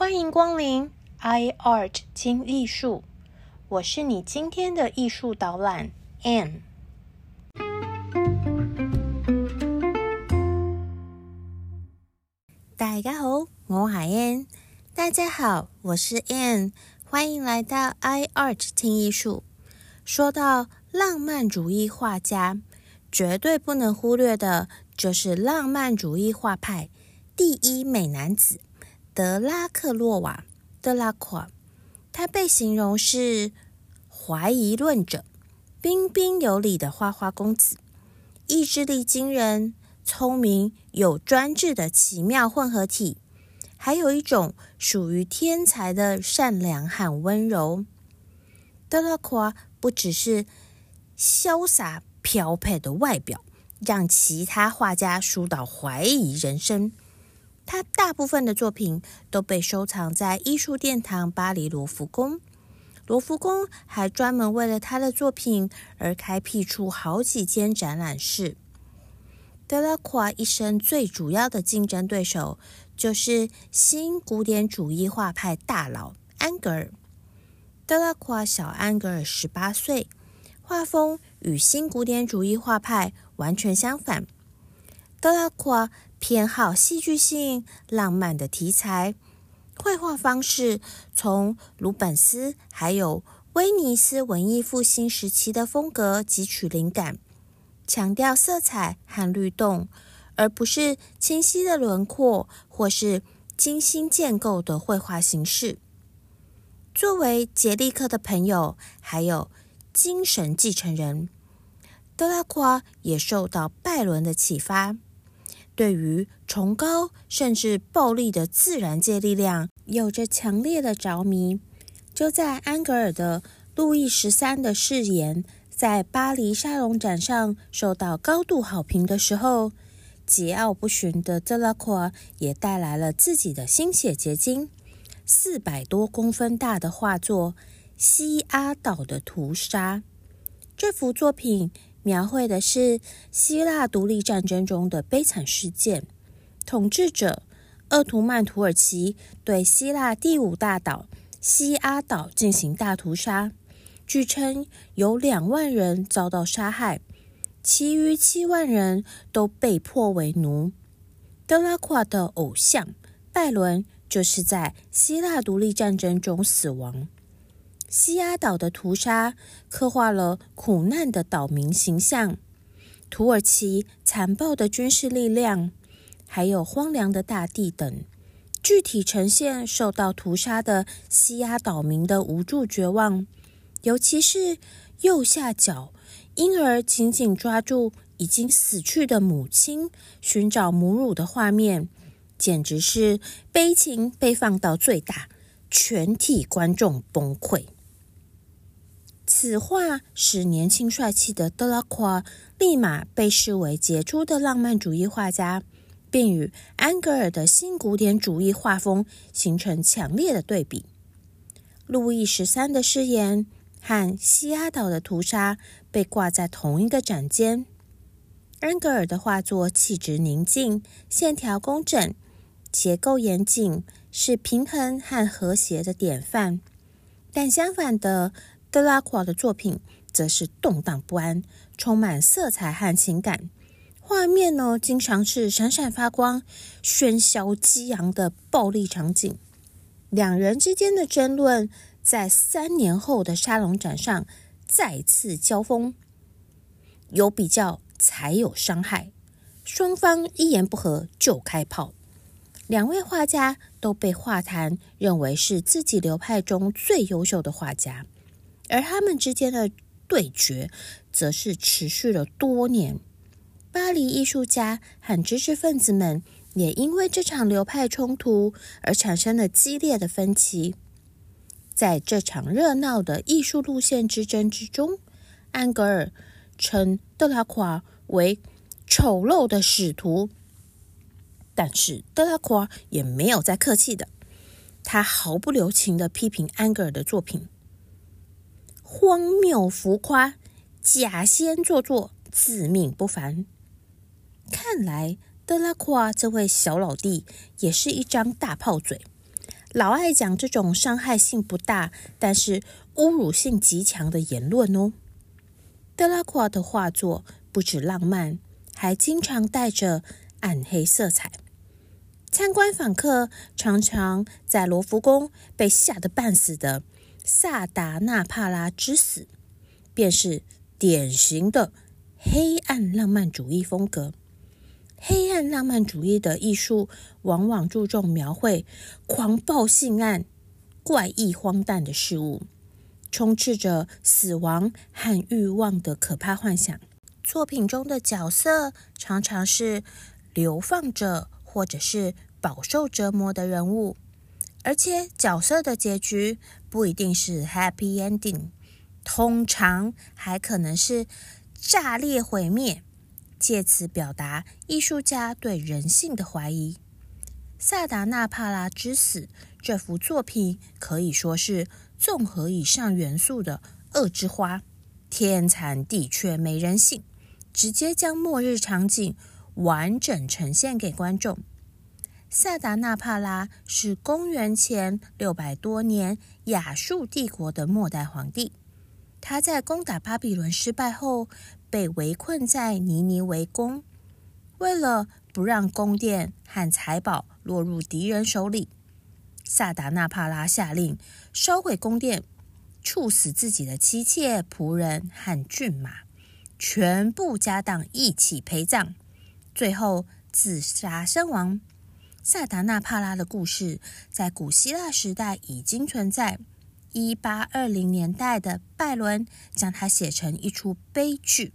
欢迎光临 iArt 听艺术，我是你今天的艺术导览 Anne。大家好，我是 ann。大家好，我是 Anne。欢迎来到 iArt 听艺术。说到浪漫主义画家，绝对不能忽略的就是浪漫主义画派第一美男子。德拉克洛瓦·德拉夸，他被形容是怀疑论者、彬彬有礼的花花公子，意志力惊人、聪明有专制的奇妙混合体，还有一种属于天才的善良和温柔。德拉夸不只是潇洒飘配的外表，让其他画家输到怀疑人生。他大部分的作品都被收藏在艺术殿堂巴黎罗浮宫。罗浮宫还专门为了他的作品而开辟出好几间展览室。德拉夸一生最主要的竞争对手就是新古典主义画派大佬安格尔。德拉夸小安格尔十八岁，画风与新古典主义画派完全相反。德拉夸。偏好戏剧性、浪漫的题材，绘画方式从鲁本斯还有威尼斯文艺复兴时期的风格汲取灵感，强调色彩和律动，而不是清晰的轮廓或是精心建构的绘画形式。作为杰利克的朋友，还有精神继承人，德拉夸也受到拜伦的启发。对于崇高甚至暴力的自然界力量有着强烈的着迷。就在安格尔的路易十三的誓言在巴黎沙龙展上受到高度好评的时候，桀骜不驯的德拉夸也带来了自己的心血结晶——四百多公分大的画作《西阿岛的屠杀》。这幅作品。描绘的是希腊独立战争中的悲惨事件，统治者鄂图曼土耳其对希腊第五大岛西阿岛进行大屠杀，据称有两万人遭到杀害，其余七万人都被迫为奴。德拉夸的偶像拜伦就是在希腊独立战争中死亡。西阿岛的屠杀刻画了苦难的岛民形象，土耳其残暴的军事力量，还有荒凉的大地等，具体呈现受到屠杀的西阿岛民的无助绝望。尤其是右下角婴儿紧紧抓住已经死去的母亲，寻找母乳的画面，简直是悲情被放到最大，全体观众崩溃。此画使年轻帅气的德拉夸立马被视为杰出的浪漫主义画家，并与安格尔的新古典主义画风形成强烈的对比。路易十三的誓言和西阿岛的屠杀被挂在同一个展间。安格尔的画作气质宁静，线条工整，结构严谨，是平衡和和谐的典范。但相反的。德拉库尔的作品则是动荡不安，充满色彩和情感。画面呢，经常是闪闪发光、喧嚣激昂的暴力场景。两人之间的争论，在三年后的沙龙展上再次交锋。有比较才有伤害，双方一言不合就开炮。两位画家都被画坛认为是自己流派中最优秀的画家。而他们之间的对决，则是持续了多年。巴黎艺术家和知识分子们也因为这场流派冲突而产生了激烈的分歧。在这场热闹的艺术路线之争之中，安格尔称德拉夸为丑陋的使徒，但是德拉夸也没有再客气的，他毫不留情的批评安格尔的作品。荒谬浮夸、假仙做作、自命不凡。看来德拉夸这位小老弟也是一张大炮嘴，老爱讲这种伤害性不大，但是侮辱性极强的言论哦。德拉库尔的画作不止浪漫，还经常带着暗黑色彩。参观访客常常在罗浮宫被吓得半死的萨达纳帕拉之死，便是典型的黑暗浪漫主义风格。黑暗浪漫主义的艺术往往注重描绘狂暴、性暗、怪异、荒诞的事物，充斥着死亡和欲望的可怕幻想。作品中的角色常常是流放者，或者是饱受折磨的人物，而且角色的结局不一定是 happy ending，通常还可能是炸裂毁灭。借此表达艺术家对人性的怀疑。《萨达纳帕拉之死》这幅作品可以说是综合以上元素的恶之花，天残地缺没人性，直接将末日场景完整呈现给观众。萨达纳帕拉是公元前六百多年亚述帝国的末代皇帝，他在攻打巴比伦失败后。被围困在尼尼微宫，为了不让宫殿和财宝落入敌人手里，萨达纳帕拉下令烧毁宫殿，处死自己的妻妾、仆人和骏马，全部家当一起陪葬，最后自杀身亡。萨达纳帕拉的故事在古希腊时代已经存在。一八二零年代的拜伦将它写成一出悲剧。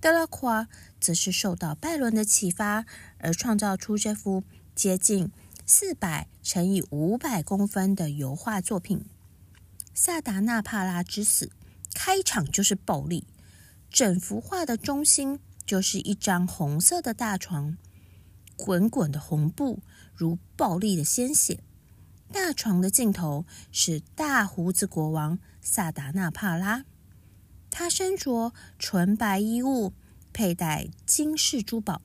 德拉夸则是受到拜伦的启发，而创造出这幅接近四百乘以五百公分的油画作品《萨达纳帕拉之死》。开场就是暴力，整幅画的中心就是一张红色的大床，滚滚的红布如暴力的鲜血。大床的尽头是大胡子国王萨达纳帕拉。他身着纯白衣物，佩戴金饰珠宝，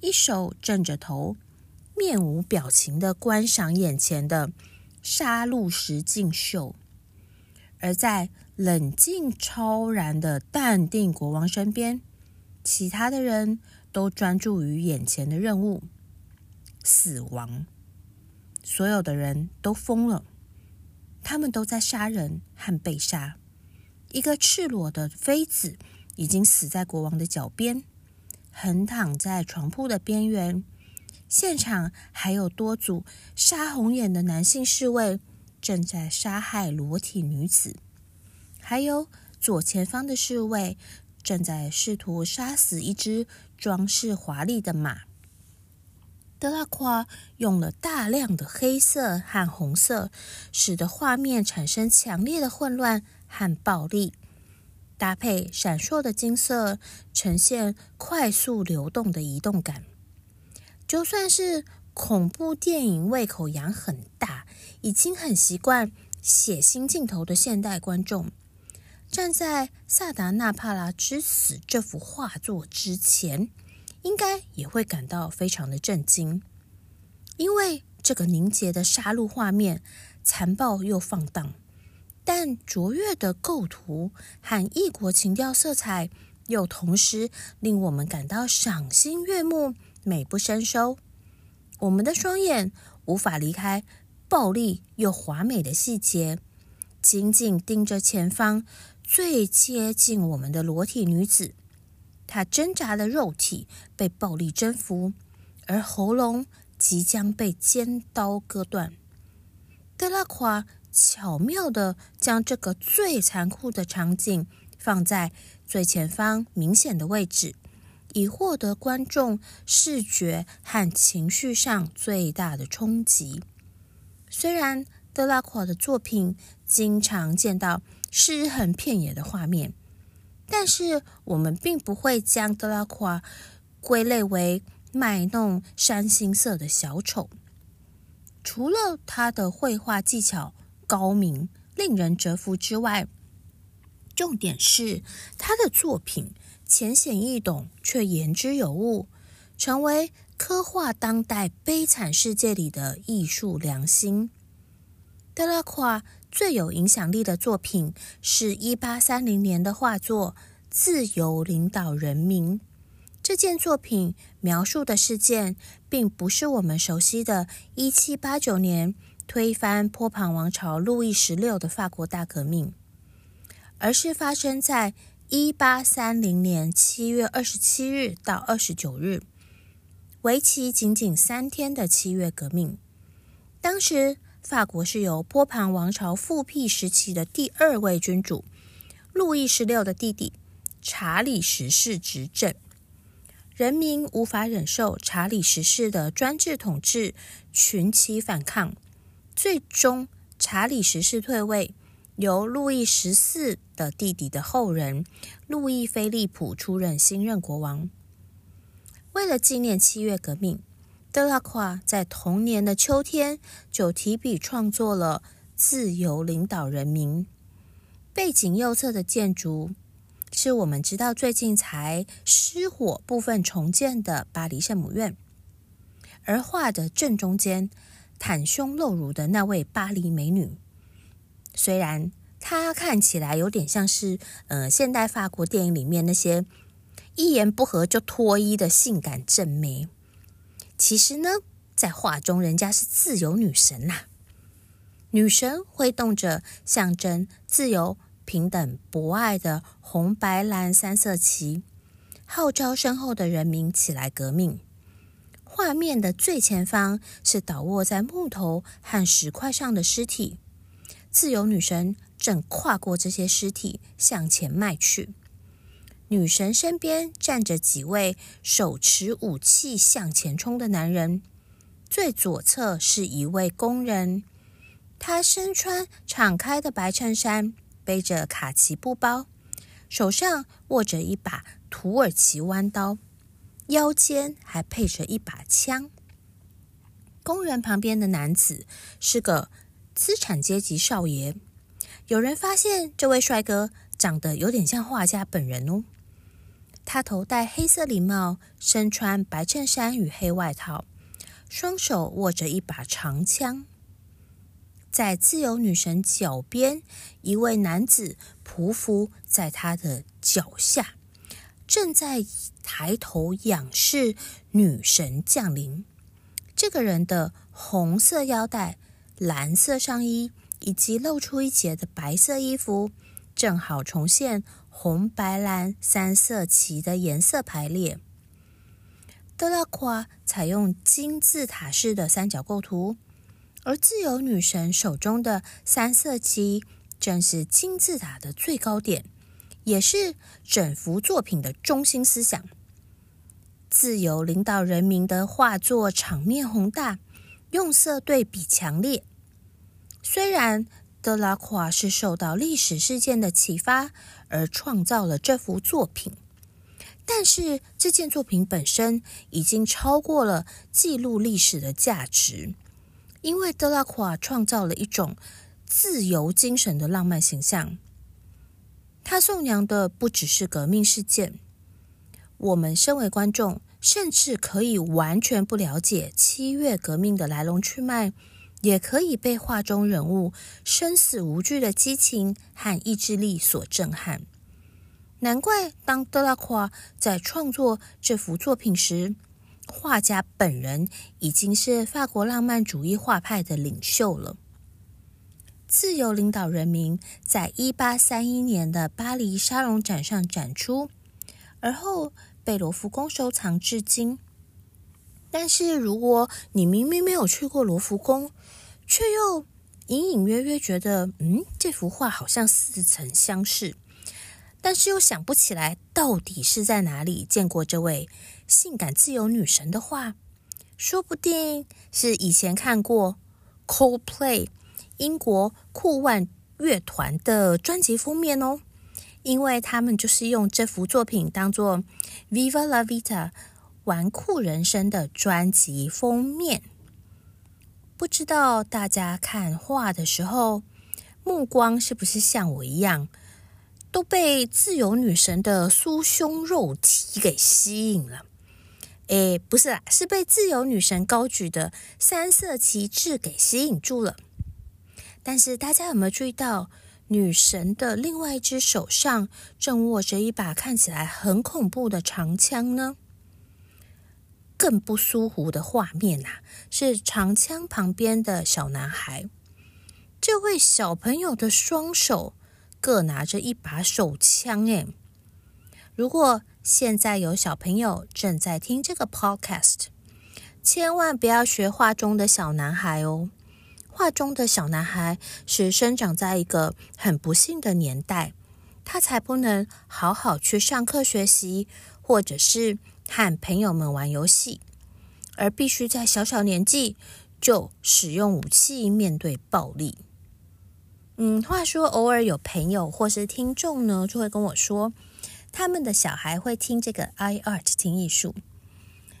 一手枕着头，面无表情的观赏眼前的杀戮实境秀。而在冷静超然的淡定国王身边，其他的人都专注于眼前的任务——死亡。所有的人都疯了，他们都在杀人和被杀。一个赤裸的妃子已经死在国王的脚边，横躺在床铺的边缘。现场还有多组杀红眼的男性侍卫正在杀害裸体女子，还有左前方的侍卫正在试图杀死一只装饰华丽的马。德拉夸用了大量的黑色和红色，使得画面产生强烈的混乱。和暴力搭配闪烁的金色，呈现快速流动的移动感。就算是恐怖电影胃口养很大、已经很习惯血腥镜头的现代观众，站在《萨达纳帕拉之死》这幅画作之前，应该也会感到非常的震惊，因为这个凝结的杀戮画面，残暴又放荡。但卓越的构图和异国情调色彩，又同时令我们感到赏心悦目、美不胜收。我们的双眼无法离开暴力又华美的细节，紧紧盯着前方最接近我们的裸体女子。他挣扎的肉体被暴力征服，而喉咙即将被尖刀割断。德拉夸。巧妙地将这个最残酷的场景放在最前方明显的位置，以获得观众视觉和情绪上最大的冲击。虽然德拉夸的作品经常见到尸横遍野的画面，但是我们并不会将德拉夸归类为卖弄山心色的小丑。除了他的绘画技巧。高明、令人折服之外，重点是他的作品浅显易懂却言之有物，成为刻画当代悲惨世界里的艺术良心。德拉夸最有影响力的作品是一八三零年的画作《自由领导人民》。这件作品描述的事件，并不是我们熟悉的1789年推翻波旁王朝路易十六的法国大革命，而是发生在1830年7月27日到29日，为期仅仅三天的七月革命。当时，法国是由波旁王朝复辟时期的第二位君主路易十六的弟弟查理十世执政。人民无法忍受查理十世的专制统治，群起反抗。最终，查理十世退位，由路易十四的弟弟的后人路易菲利普出任新任国王。为了纪念七月革命，德拉夸在同年的秋天就提笔创作了《自由领导人民》。背景右侧的建筑。是我们知道最近才失火部分重建的巴黎圣母院，而画的正中间袒胸露乳的那位巴黎美女，虽然她看起来有点像是呃现代法国电影里面那些一言不合就脱衣的性感正妹，其实呢，在画中人家是自由女神呐，女神挥动着象征自由。平等博爱的红白蓝三色旗，号召身后的人民起来革命。画面的最前方是倒卧在木头和石块上的尸体，自由女神正跨过这些尸体向前迈去。女神身边站着几位手持武器向前冲的男人，最左侧是一位工人，他身穿敞开的白衬衫。背着卡其布包，手上握着一把土耳其弯刀，腰间还配着一把枪。工人旁边的男子是个资产阶级少爷。有人发现这位帅哥长得有点像画家本人哦。他头戴黑色礼帽，身穿白衬衫与黑外套，双手握着一把长枪。在自由女神脚边，一位男子匍匐在她的脚下，正在抬头仰视女神降临。这个人的红色腰带、蓝色上衣以及露出一截的白色衣服，正好重现红白蓝三色旗的颜色排列。德拉夸采用金字塔式的三角构图。而自由女神手中的三色旗，正是金字塔的最高点，也是整幅作品的中心思想。自由领导人民的画作场面宏大，用色对比强烈。虽然德拉夸是受到历史事件的启发而创造了这幅作品，但是这件作品本身已经超过了记录历史的价值。因为德拉夸创造了一种自由精神的浪漫形象，他颂扬的不只是革命事件。我们身为观众，甚至可以完全不了解七月革命的来龙去脉，也可以被画中人物生死无惧的激情和意志力所震撼。难怪当德拉夸在创作这幅作品时，画家本人已经是法国浪漫主义画派的领袖了。自由领导人民在一八三一年的巴黎沙龙展上展出，而后被罗浮宫收藏至今。但是，如果你明明没有去过罗浮宫，却又隐隐约约觉得，嗯，这幅画好像似曾相识。但是又想不起来到底是在哪里见过这位性感自由女神的画，说不定是以前看过 Coldplay 英国酷万乐团的专辑封面哦，因为他们就是用这幅作品当做 Viva la Vita 玩酷人生的专辑封面。不知道大家看画的时候，目光是不是像我一样？都被自由女神的酥胸肉体给吸引了，诶，不是啦，是被自由女神高举的三色旗帜给吸引住了。但是大家有没有注意到，女神的另外一只手上正握着一把看起来很恐怖的长枪呢？更不舒服的画面呐，是长枪旁边的小男孩。这位小朋友的双手各拿着一把手枪。诶，如果现在有小朋友正在听这个 podcast，千万不要学画中的小男孩哦。画中的小男孩是生长在一个很不幸的年代，他才不能好好去上课学习，或者是和朋友们玩游戏，而必须在小小年纪就使用武器面对暴力。嗯，话说偶尔有朋友或是听众呢，就会跟我说，他们的小孩会听这个 i art 听艺术。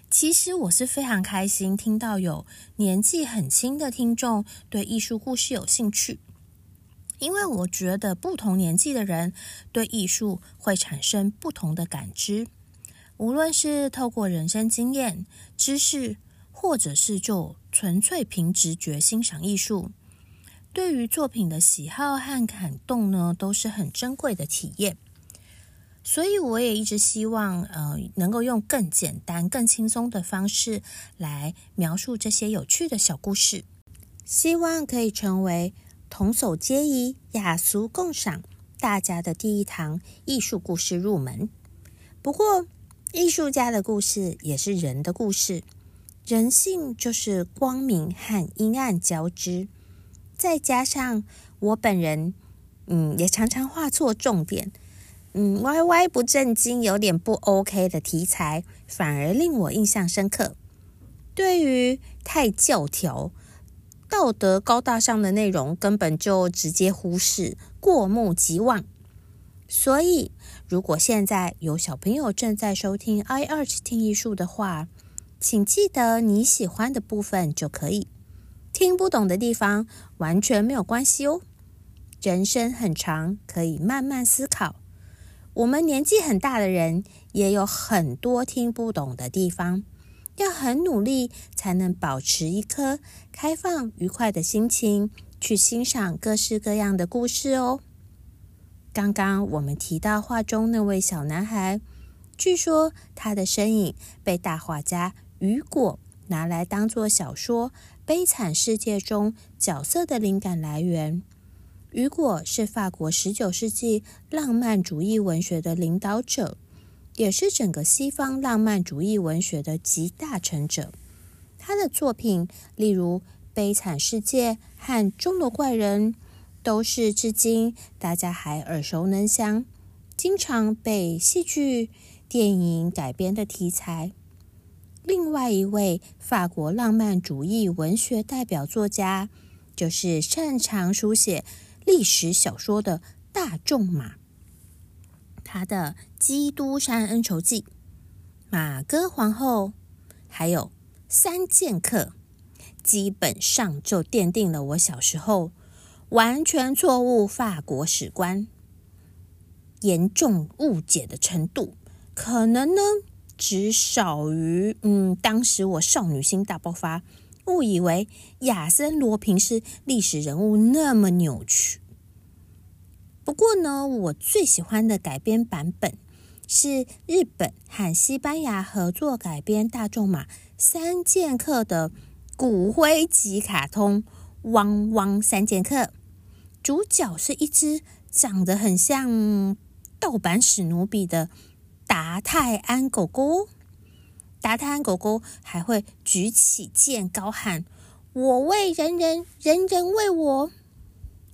其实我是非常开心听到有年纪很轻的听众对艺术故事有兴趣，因为我觉得不同年纪的人对艺术会产生不同的感知，无论是透过人生经验、知识，或者是就纯粹凭直觉欣赏艺术，对于作品的喜好和感动呢，都是很珍贵的体验。所以我也一直希望，呃，能够用更简单、更轻松的方式来描述这些有趣的小故事，希望可以成为童叟皆宜、雅俗共赏大家的第一堂艺术故事入门。不过，艺术家的故事也是人的故事，人性就是光明和阴暗交织，再加上我本人，嗯，也常常画错重点。嗯，歪歪不正经，有点不 OK 的题材，反而令我印象深刻。对于太教条、道德高大上的内容，根本就直接忽视，过目即忘。所以，如果现在有小朋友正在收听 i art 听艺术的话，请记得你喜欢的部分就可以，听不懂的地方完全没有关系哦。人生很长，可以慢慢思考。我们年纪很大的人也有很多听不懂的地方，要很努力才能保持一颗开放、愉快的心情去欣赏各式各样的故事哦。刚刚我们提到画中那位小男孩，据说他的身影被大画家雨果拿来当做小说《悲惨世界》中角色的灵感来源。雨果是法国十九世纪浪漫主义文学的领导者，也是整个西方浪漫主义文学的集大成者。他的作品，例如《悲惨世界》和《钟楼怪人》，都是至今大家还耳熟能详、经常被戏剧、电影改编的题材。另外一位法国浪漫主义文学代表作家，就是擅长书写。历史小说的大众马，他的《基督山恩仇记》、《马哥皇后》还有《三剑客》，基本上就奠定了我小时候完全错误法国史观严重误解的程度。可能呢，只少于嗯，当时我少女心大爆发。误以为亚森罗平是历史人物那么扭曲。不过呢，我最喜欢的改编版本是日本和西班牙合作改编《大众马三剑客》的骨灰级卡通《汪汪三剑客》，主角是一只长得很像盗版史努比的达泰安狗狗。达泰安狗狗还会举起剑，高喊：“我为人人，人人为我。”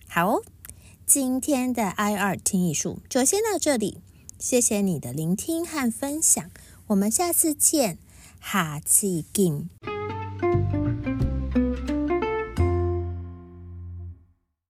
好，今天的 I 二听艺术就先到这里，谢谢你的聆听和分享，我们下次见，哈气金。